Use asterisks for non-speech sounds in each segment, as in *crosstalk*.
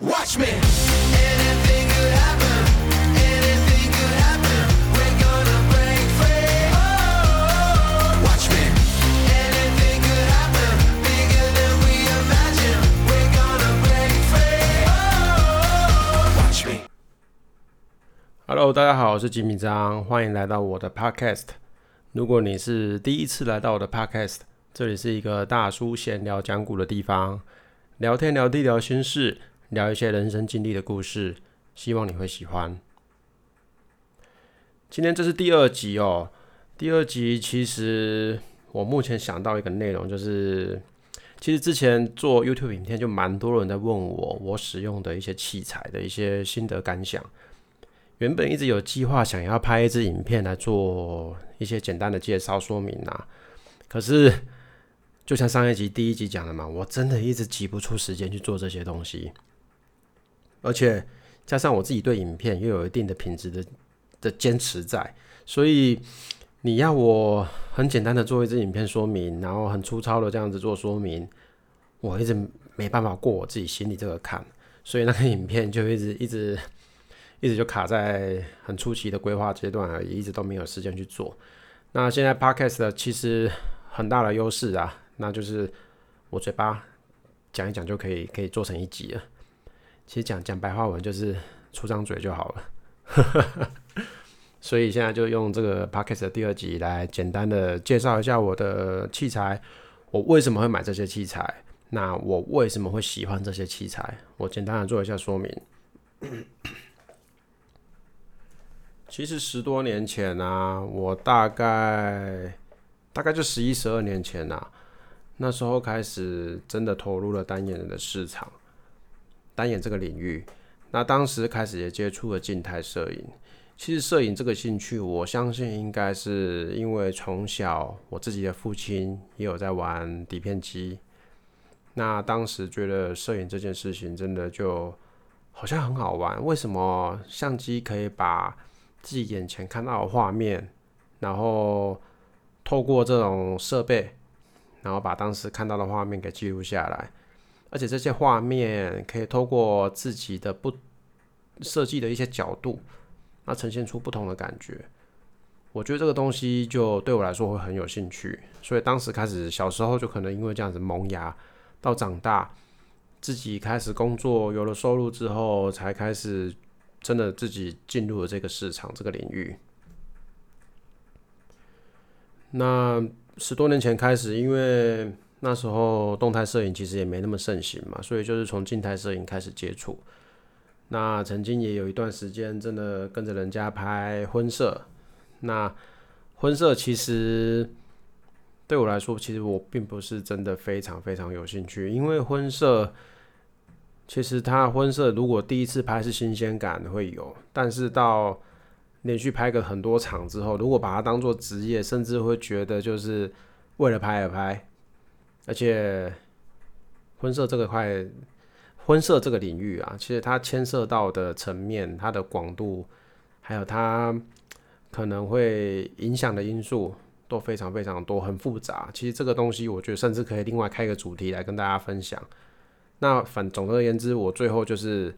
Watch me. Anything could happen. Anything could happen. We're gonna break free. Oh, watch me. Anything could happen. Bigger than we imagine. We're gonna break free. Oh, watch me. Hello，大家好，我是吉米张，欢迎来到我的 Podcast。如果你是第一次来到我的 Podcast，这里是一个大叔闲聊讲古的地方，聊天聊地聊心事，聊一些人生经历的故事，希望你会喜欢。今天这是第二集哦，第二集其实我目前想到一个内容，就是其实之前做 YouTube 影片就蛮多人在问我我使用的一些器材的一些心得感想。原本一直有计划想要拍一支影片来做一些简单的介绍说明啊，可是就像上一集第一集讲的嘛，我真的一直挤不出时间去做这些东西，而且加上我自己对影片又有一定的品质的的坚持在，所以你要我很简单的做一支影片说明，然后很粗糙的这样子做说明，我一直没办法过我自己心里这个坎，所以那个影片就一直一直。一直就卡在很初期的规划阶段而已，一直都没有时间去做。那现在 podcast 其实很大的优势啊，那就是我嘴巴讲一讲就可以，可以做成一集了。其实讲讲白话文就是出张嘴就好了。*laughs* 所以现在就用这个 podcast 的第二集来简单的介绍一下我的器材，我为什么会买这些器材，那我为什么会喜欢这些器材，我简单的做一下说明。其实十多年前啊，我大概大概就十一、十二年前呐，那时候开始真的投入了单眼的市场，单眼这个领域。那当时开始也接触了静态摄影。其实摄影这个兴趣，我相信应该是因为从小我自己的父亲也有在玩底片机。那当时觉得摄影这件事情真的就好像很好玩。为什么相机可以把自己眼前看到的画面，然后透过这种设备，然后把当时看到的画面给记录下来，而且这些画面可以透过自己的不设计的一些角度，那呈现出不同的感觉。我觉得这个东西就对我来说会很有兴趣，所以当时开始小时候就可能因为这样子萌芽，到长大自己开始工作有了收入之后，才开始。真的自己进入了这个市场这个领域。那十多年前开始，因为那时候动态摄影其实也没那么盛行嘛，所以就是从静态摄影开始接触。那曾经也有一段时间，真的跟着人家拍婚摄。那婚摄其实对我来说，其实我并不是真的非常非常有兴趣，因为婚摄。其实他婚摄如果第一次拍是新鲜感会有，但是到连续拍个很多场之后，如果把它当做职业，甚至会觉得就是为了拍而拍。而且婚摄这个块，婚摄这个领域啊，其实它牵涉到的层面、它的广度，还有它可能会影响的因素都非常非常多，很复杂。其实这个东西，我觉得甚至可以另外开一个主题来跟大家分享。那反总而言之，我最后就是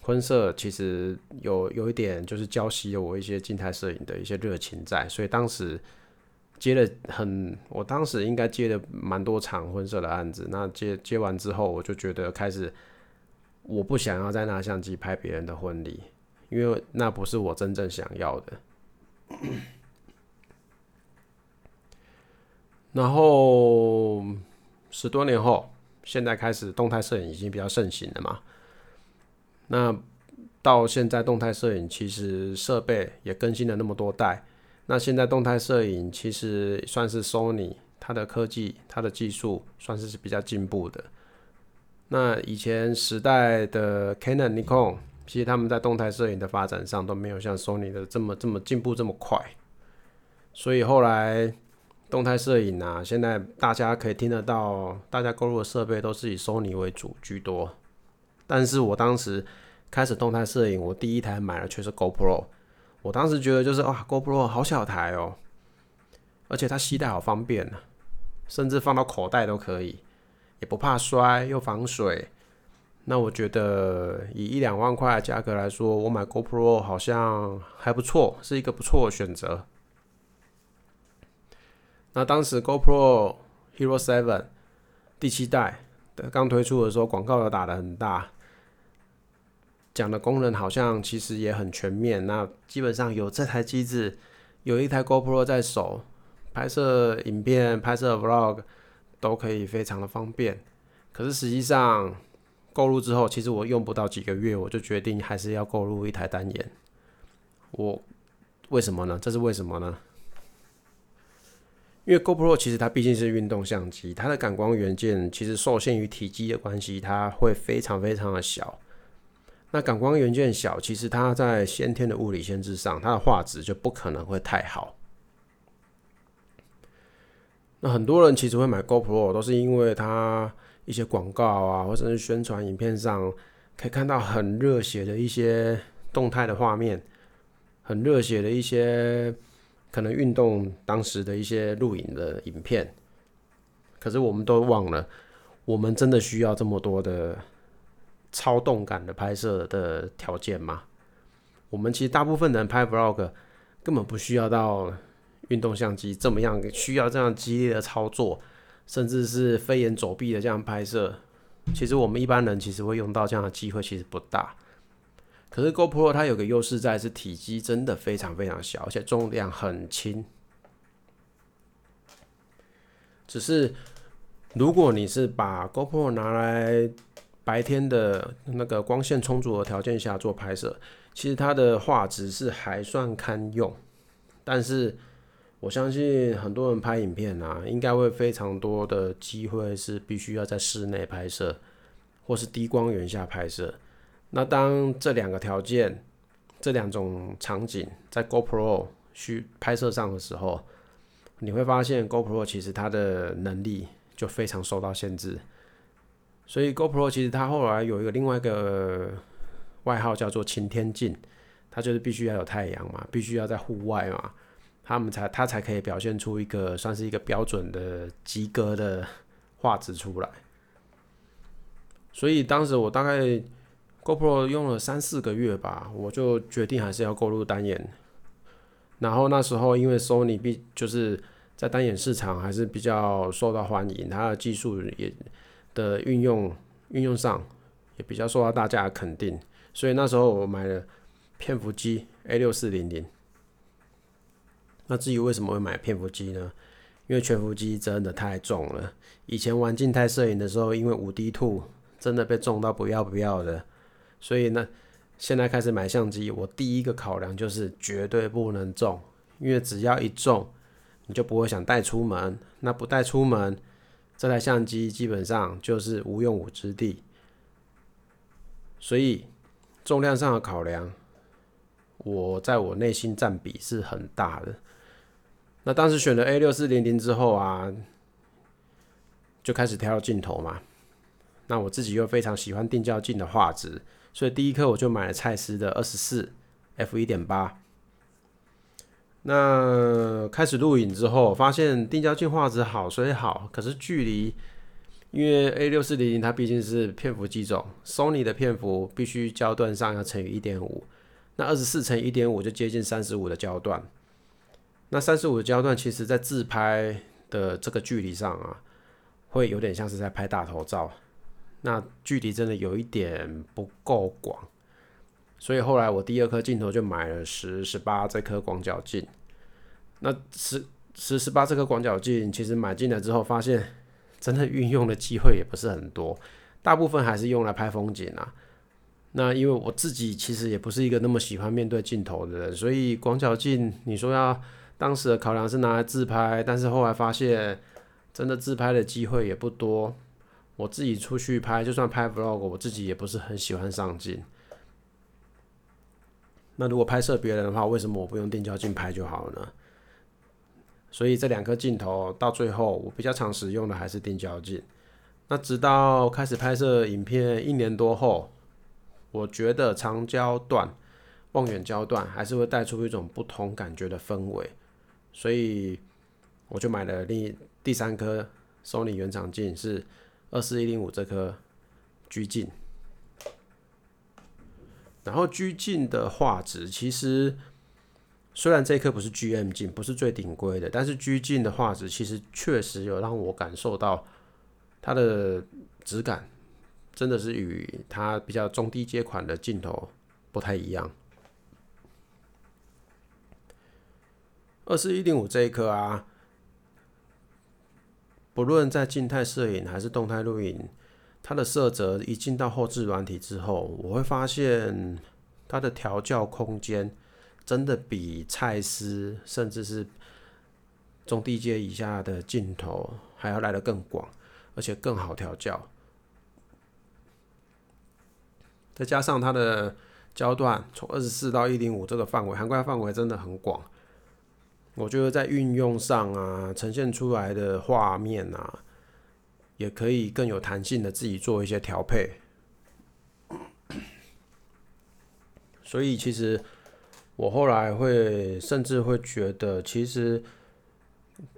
婚摄，其实有有一点就是浇熄了我一些静态摄影的一些热情在，所以当时接了很，我当时应该接了蛮多场婚摄的案子。那接接完之后，我就觉得开始我不想要再拿相机拍别人的婚礼，因为那不是我真正想要的。然后十多年后。现在开始动态摄影已经比较盛行了嘛？那到现在动态摄影其实设备也更新了那么多代。那现在动态摄影其实算是 Sony 它的科技、它的技术算是是比较进步的。那以前时代的 Canon、Nikon，其实他们在动态摄影的发展上都没有像 Sony 的这么这么进步这么快。所以后来。动态摄影啊，现在大家可以听得到，大家购入的设备都是以 Sony 为主居多。但是我当时开始动态摄影，我第一台买的却是 GoPro。我当时觉得就是哇，GoPro 好小台哦，而且它携带好方便呢，甚至放到口袋都可以，也不怕摔，又防水。那我觉得以一两万块的价格来说，我买 GoPro 好像还不错，是一个不错的选择。那当时 GoPro Hero Seven 第七代的刚推出的时候，广告有打的很大，讲的功能好像其实也很全面。那基本上有这台机子，有一台 GoPro 在手，拍摄影片、拍摄 Vlog 都可以非常的方便。可是实际上购入之后，其实我用不到几个月，我就决定还是要购入一台单眼。我为什么呢？这是为什么呢？因为 GoPro 其实它毕竟是运动相机，它的感光元件其实受限于体积的关系，它会非常非常的小。那感光元件小，其实它在先天的物理限制上，它的画质就不可能会太好。那很多人其实会买 GoPro，都是因为它一些广告啊，或者是宣传影片上可以看到很热血的一些动态的画面，很热血的一些。可能运动当时的一些录影的影片，可是我们都忘了，我们真的需要这么多的超动感的拍摄的条件吗？我们其实大部分人拍 vlog 根本不需要到运动相机这么样，需要这样激烈的操作，甚至是飞檐走壁的这样拍摄。其实我们一般人其实会用到这样的机会其实不大。可是 GoPro 它有个优势在是体积真的非常非常小，而且重量很轻。只是如果你是把 GoPro 拿来白天的那个光线充足的条件下做拍摄，其实它的画质是还算堪用。但是我相信很多人拍影片啊，应该会非常多的机会是必须要在室内拍摄，或是低光源下拍摄。那当这两个条件、这两种场景在 GoPro 需拍摄上的时候，你会发现 GoPro 其实它的能力就非常受到限制。所以 GoPro 其实它后来有一个另外一个外号叫做晴天镜，它就是必须要有太阳嘛，必须要在户外嘛，他们才它才可以表现出一个算是一个标准的及格的画质出来。所以当时我大概。GoPro 用了三四个月吧，我就决定还是要购入单眼。然后那时候因为 Sony 必就是在单眼市场还是比较受到欢迎，它的技术也的运用运用上也比较受到大家的肯定，所以那时候我买了片幅机 A 六四零零。那至于为什么会买片幅机呢？因为全幅机真的太重了。以前玩静态摄影的时候，因为五 D Two 真的被重到不要不要的。所以呢，现在开始买相机，我第一个考量就是绝对不能重，因为只要一重，你就不会想带出门。那不带出门，这台相机基本上就是无用武之地。所以重量上的考量，我在我内心占比是很大的。那当时选了 A 六四零零之后啊，就开始挑镜头嘛。那我自己又非常喜欢定焦镜的画质。所以第一颗我就买了蔡司的二十四 f 一点八。那开始录影之后，发现定焦镜画质好虽好，可是距离，因为 A 六四零零它毕竟是片幅机种，Sony 的片幅必须焦段上要乘以一点五，那二十四乘一点五就接近三十五的焦段。那三十五的焦段，其实在自拍的这个距离上啊，会有点像是在拍大头照。那距离真的有一点不够广，所以后来我第二颗镜头就买了十十八这颗广角镜。那十十十八这颗广角镜，其实买进来之后发现，真的运用的机会也不是很多，大部分还是用来拍风景啊。那因为我自己其实也不是一个那么喜欢面对镜头的人，所以广角镜你说要当时的考量是拿来自拍，但是后来发现真的自拍的机会也不多。我自己出去拍，就算拍 vlog，我自己也不是很喜欢上镜。那如果拍摄别人的话，为什么我不用定焦镜拍就好了呢？所以这两颗镜头到最后，我比较常使用的还是定焦镜。那直到开始拍摄影片一年多后，我觉得长焦段、望远焦段还是会带出一种不同感觉的氛围，所以我就买了另第三颗 Sony 原厂镜是。二四一零五这颗狙镜，然后 G 镜的画质其实虽然这一颗不是 GM 镜，不是最顶规的，但是 G 镜的画质其实确实有让我感受到它的质感真的是与它比较中低阶款的镜头不太一样。二四一零五这一颗啊，不论在静态摄影还是动态录影，它的色泽一进到后置软体之后，我会发现它的调教空间真的比蔡司甚至是中低阶以下的镜头还要来得更广，而且更好调教。再加上它的焦段从二十四到一零五这个范围，涵盖范围真的很广。我觉得在运用上啊，呈现出来的画面啊，也可以更有弹性的自己做一些调配。所以其实我后来会甚至会觉得，其实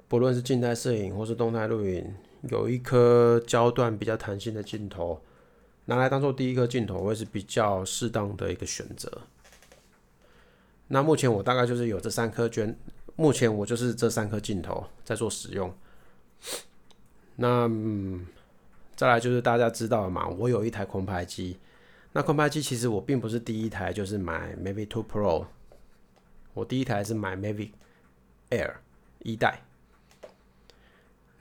不论是静态摄影或是动态录影，有一颗焦段比较弹性的镜头，拿来当做第一颗镜头，会是比较适当的一个选择。那目前我大概就是有这三颗捐。目前我就是这三颗镜头在做使用。那、嗯、再来就是大家知道了嘛，我有一台空拍机。那空拍机其实我并不是第一台就是买 Mavic Two Pro，我第一台是买 Mavic Air 一代。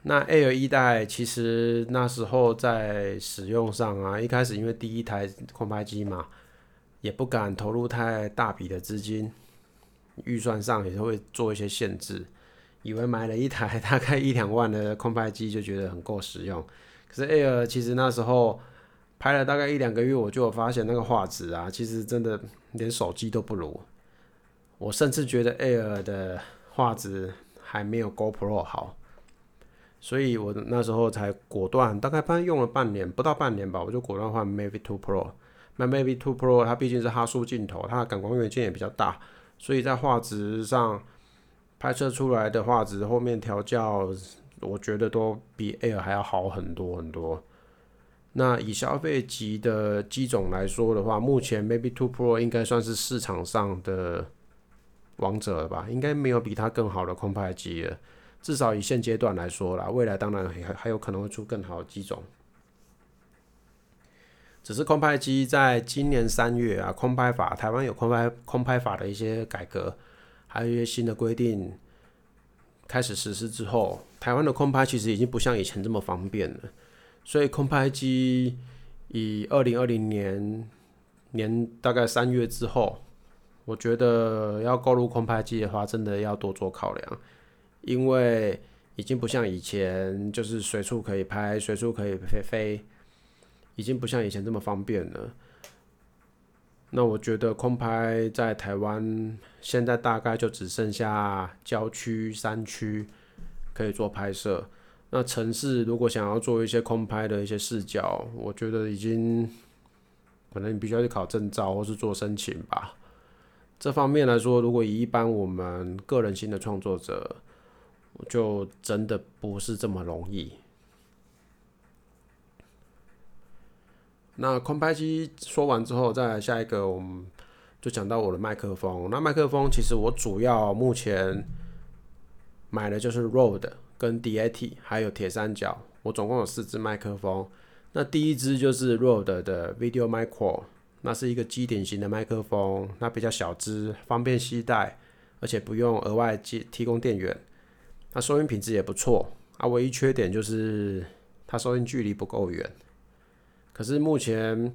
那 Air 一代其实那时候在使用上啊，一开始因为第一台空拍机嘛，也不敢投入太大笔的资金。预算上也是会做一些限制，以为买了一台 *laughs* 大概一两万的空拍机就觉得很够实用，可是 Air 其实那时候拍了大概一两个月，我就发现那个画质啊，其实真的连手机都不如。我甚至觉得 Air 的画质还没有 GoPro 好，所以我那时候才果断，大概半用了半年，不到半年吧，我就果断换 Mavic Two Pro。那 Mavic Two Pro 它毕竟是哈苏镜头，它的感光元件也比较大。所以在画质上拍摄出来的画质，后面调教，我觉得都比 Air 还要好很多很多。那以消费级的机种来说的话，目前 Maybe Two Pro 应该算是市场上的王者了吧？应该没有比它更好的空拍机了。至少以现阶段来说啦，未来当然还还有可能会出更好的机种。只是空拍机在今年三月啊，空拍法台湾有空拍空拍法的一些改革，还有一些新的规定开始实施之后，台湾的空拍其实已经不像以前这么方便了。所以空拍机以二零二零年年大概三月之后，我觉得要购入空拍机的话，真的要多做考量，因为已经不像以前就是随处可以拍，随处可以飞飞。已经不像以前这么方便了。那我觉得空拍在台湾现在大概就只剩下郊区、山区可以做拍摄。那城市如果想要做一些空拍的一些视角，我觉得已经可能你必须要去考证照或是做申请吧。这方面来说，如果以一般我们个人性的创作者，就真的不是这么容易。那空拍机说完之后，再来下一个，我们就讲到我的麦克风。那麦克风其实我主要目前买的就是 Rode 跟 DAT 还有铁三角，我总共有四支麦克风。那第一支就是 Rode 的 Video Micro，那是一个机顶型的麦克风，那比较小支，方便携带，而且不用额外接提供电源。那收音品质也不错，啊，唯一缺点就是它收音距离不够远。可是目前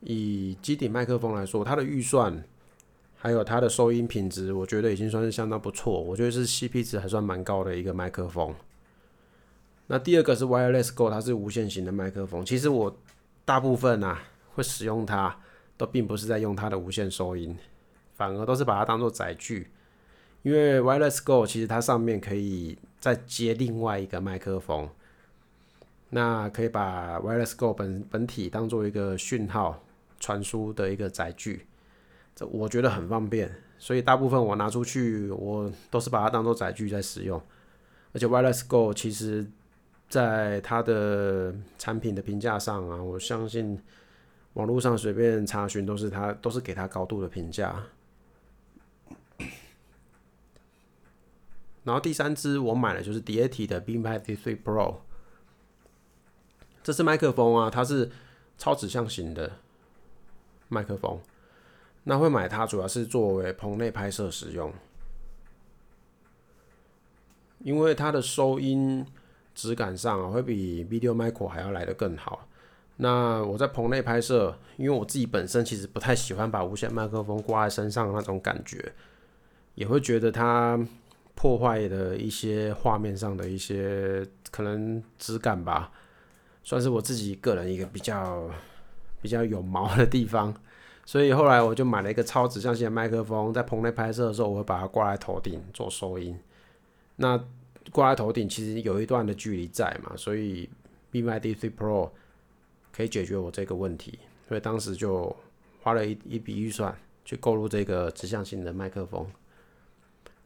以机顶麦克风来说，它的预算还有它的收音品质，我觉得已经算是相当不错。我觉得是 CP 值还算蛮高的一个麦克风。那第二个是 Wireless Go，它是无线型的麦克风。其实我大部分啊会使用它，都并不是在用它的无线收音，反而都是把它当做载具。因为 Wireless Go 其实它上面可以再接另外一个麦克风。那可以把 Wireless Go 本本体当做一个讯号传输的一个载具，这我觉得很方便，所以大部分我拿出去，我都是把它当做载具在使用。而且 Wireless Go 其实在它的产品的评价上啊，我相信网络上随便查询都是它都是给它高度的评价。然后第三支我买的就是 DAT 的 Beam D3 Pro，这是麦克风啊，它是超指向型的麦克风。那会买它主要是作为棚内拍摄使用，因为它的收音质感上啊会比 Video Micro 还要来得更好。那我在棚内拍摄，因为我自己本身其实不太喜欢把无线麦克风挂在身上那种感觉，也会觉得它破坏的一些画面上的一些可能质感吧，算是我自己个人一个比较比较有毛的地方。所以后来我就买了一个超指向性的麦克风，在棚内拍摄的时候，我会把它挂在头顶做收音。那挂在头顶其实有一段的距离在嘛，所以 B M I D 3 Pro 可以解决我这个问题。所以当时就花了一一笔预算去购入这个指向性的麦克风。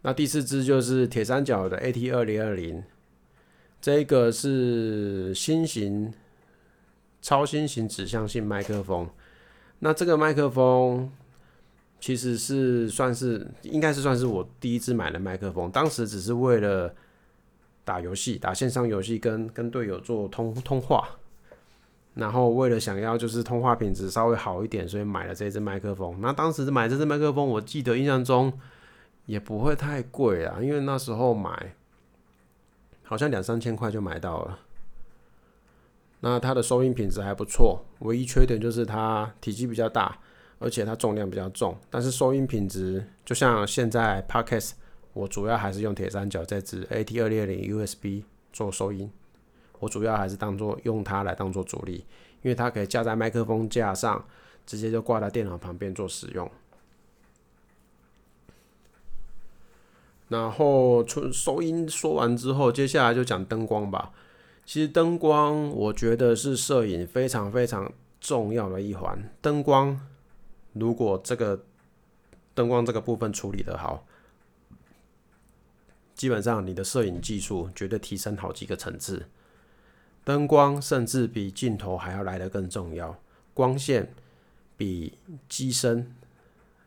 那第四支就是铁三角的 A T 二零二零，这个是新型超新型指向性麦克风。那这个麦克风其实是算是应该是算是我第一支买的麦克风，当时只是为了打游戏、打线上游戏，跟跟队友做通通话，然后为了想要就是通话品质稍微好一点，所以买了这支麦克风。那当时买这支麦克风，我记得印象中也不会太贵啊，因为那时候买好像两三千块就买到了。那它的收音品质还不错，唯一缺点就是它体积比较大，而且它重量比较重。但是收音品质就像现在 Podcast，我主要还是用铁三角这支 AT 二六零 USB 做收音，我主要还是当做用它来当做主力，因为它可以架在麦克风架上，直接就挂在电脑旁边做使用。然后出收音说完之后，接下来就讲灯光吧。其实灯光，我觉得是摄影非常非常重要的一环。灯光如果这个灯光这个部分处理得好，基本上你的摄影技术绝对提升好几个层次。灯光甚至比镜头还要来得更重要，光线比机身，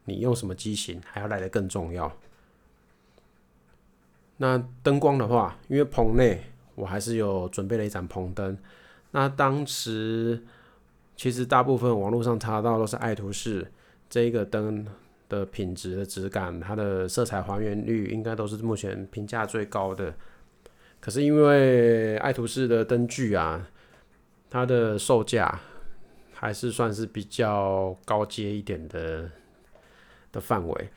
你用什么机型还要来得更重要。那灯光的话，因为棚内。我还是有准备了一盏棚灯。那当时其实大部分网络上查到都是爱图仕这一个灯的品质的质感，它的色彩还原率应该都是目前评价最高的。可是因为爱图仕的灯具啊，它的售价还是算是比较高阶一点的的范围。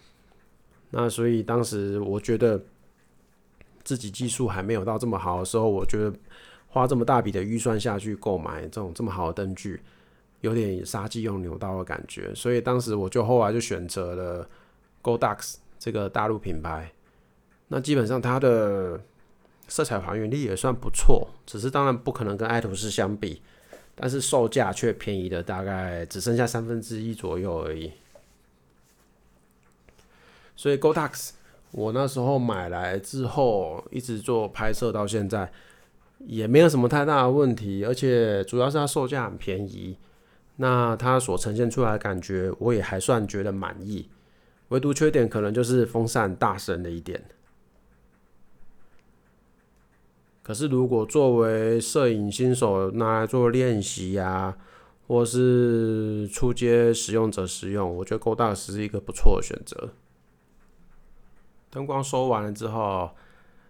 那所以当时我觉得。自己技术还没有到这么好的时候，我觉得花这么大笔的预算下去购买这种这么好的灯具，有点杀鸡用牛刀的感觉。所以当时我就后来就选择了 Godox 这个大陆品牌。那基本上它的色彩还原力也算不错，只是当然不可能跟爱图仕相比，但是售价却便宜的大概只剩下三分之一左右而已。所以 Godox。我那时候买来之后，一直做拍摄到现在，也没有什么太大的问题，而且主要是它售价很便宜，那它所呈现出来的感觉，我也还算觉得满意。唯独缺点可能就是风扇大声了一点。可是如果作为摄影新手拿来做练习呀，或是初阶使用者使用，我觉得 Go 大是一个不错的选择。灯光收完了之后，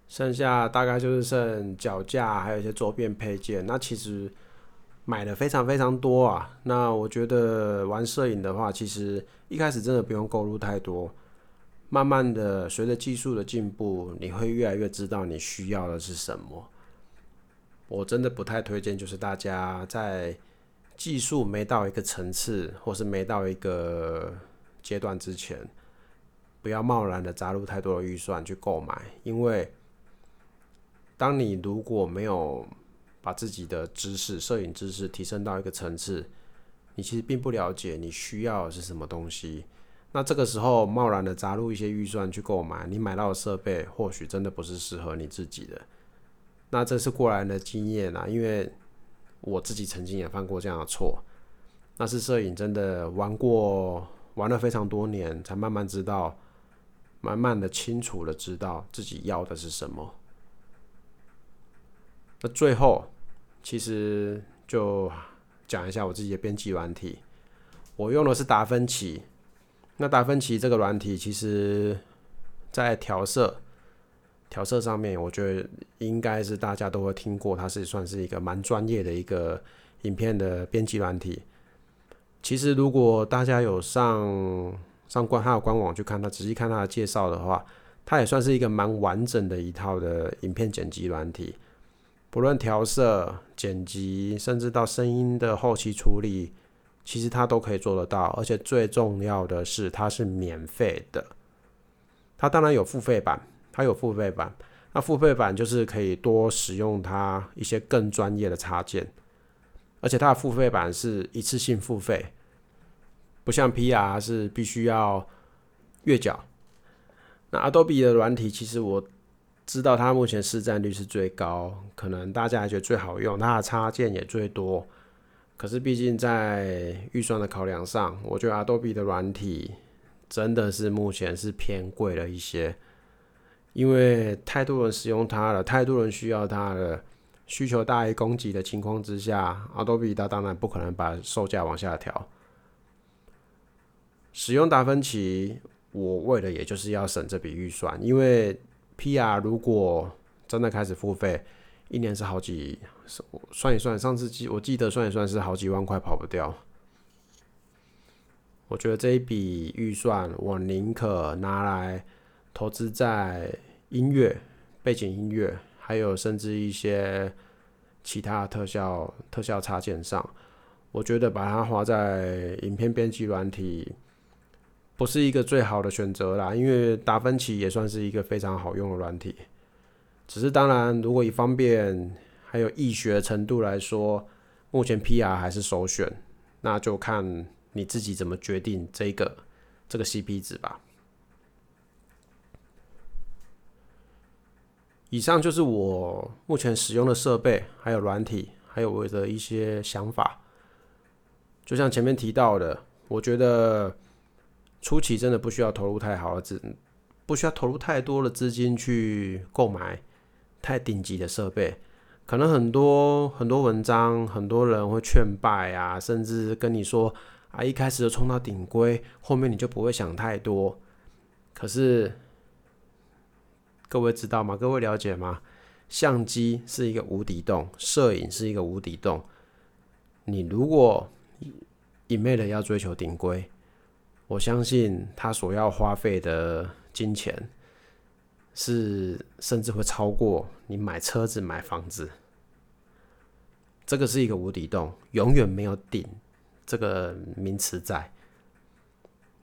剩下大概就是剩脚架，还有一些周边配件。那其实买的非常非常多啊。那我觉得玩摄影的话，其实一开始真的不用购入太多，慢慢的随着技术的进步，你会越来越知道你需要的是什么。我真的不太推荐，就是大家在技术没到一个层次，或是没到一个阶段之前。不要贸然的砸入太多的预算去购买，因为当你如果没有把自己的知识、摄影知识提升到一个层次，你其实并不了解你需要的是什么东西。那这个时候贸然的砸入一些预算去购买，你买到的设备或许真的不是适合你自己的。那这是过来人的经验啊，因为我自己曾经也犯过这样的错。那是摄影真的玩过玩了非常多年，才慢慢知道，慢慢的清楚的知道自己要的是什么。那最后，其实就讲一下我自己的编辑软体，我用的是达芬奇。那达芬奇这个软体，其实在调色调色上面，我觉得应该是大家都会听过，它是算是一个蛮专业的一个影片的编辑软体。其实如果大家有上上官他的官网去看它，仔细看它的介绍的话，它也算是一个蛮完整的一套的影片剪辑软体。不论调色、剪辑，甚至到声音的后期处理，其实它都可以做得到。而且最重要的是，它是免费的。它当然有付费版，它有付费版。那付费版就是可以多使用它一些更专业的插件，而且它的付费版是一次性付费，不像 PR 是必须要月缴。那 Adobe 的软体，其实我。知道它目前市占率是最高，可能大家还觉得最好用，它的插件也最多。可是毕竟在预算的考量上，我觉得 Adobe 的软体真的是目前是偏贵了一些，因为太多人使用它了，太多人需要它了，需求大于供给的情况之下，Adobe 它当然不可能把售价往下调。使用达芬奇，我为了也就是要省这笔预算，因为。P.R. 如果真的开始付费，一年是好几，算一算，上次记我记得算一算是好几万块跑不掉。我觉得这一笔预算，我宁可拿来投资在音乐、背景音乐，还有甚至一些其他特效、特效插件上。我觉得把它花在影片编辑软体。不是一个最好的选择啦，因为达芬奇也算是一个非常好用的软体。只是当然，如果以方便还有易学程度来说，目前 PR 还是首选。那就看你自己怎么决定这个这个 CP 值吧。以上就是我目前使用的设备，还有软体，还有我的一些想法。就像前面提到的，我觉得。初期真的不需要投入太好的资，不需要投入太多的资金去购买太顶级的设备。可能很多很多文章，很多人会劝败啊，甚至跟你说啊，一开始就冲到顶规，后面你就不会想太多。可是各位知道吗？各位了解吗？相机是一个无底洞，摄影是一个无底洞。你如果一昧的要追求顶规，我相信他所要花费的金钱，是甚至会超过你买车子、买房子。这个是一个无底洞，永远没有顶这个名词在。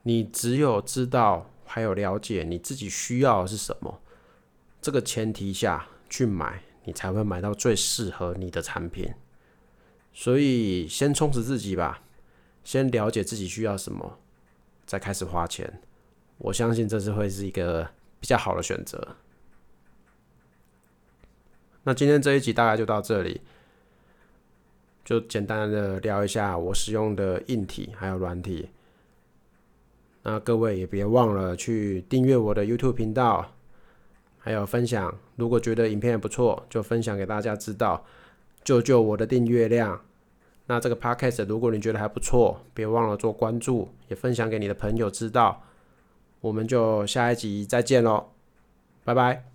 你只有知道还有了解你自己需要的是什么，这个前提下去买，你才会买到最适合你的产品。所以，先充实自己吧，先了解自己需要什么。再开始花钱，我相信这是会是一个比较好的选择。那今天这一集大概就到这里，就简单的聊一下我使用的硬体还有软体。那各位也别忘了去订阅我的 YouTube 频道，还有分享。如果觉得影片不错，就分享给大家知道，救救我的订阅量。那这个 podcast 如果你觉得还不错，别忘了做关注，也分享给你的朋友知道。我们就下一集再见喽，拜拜。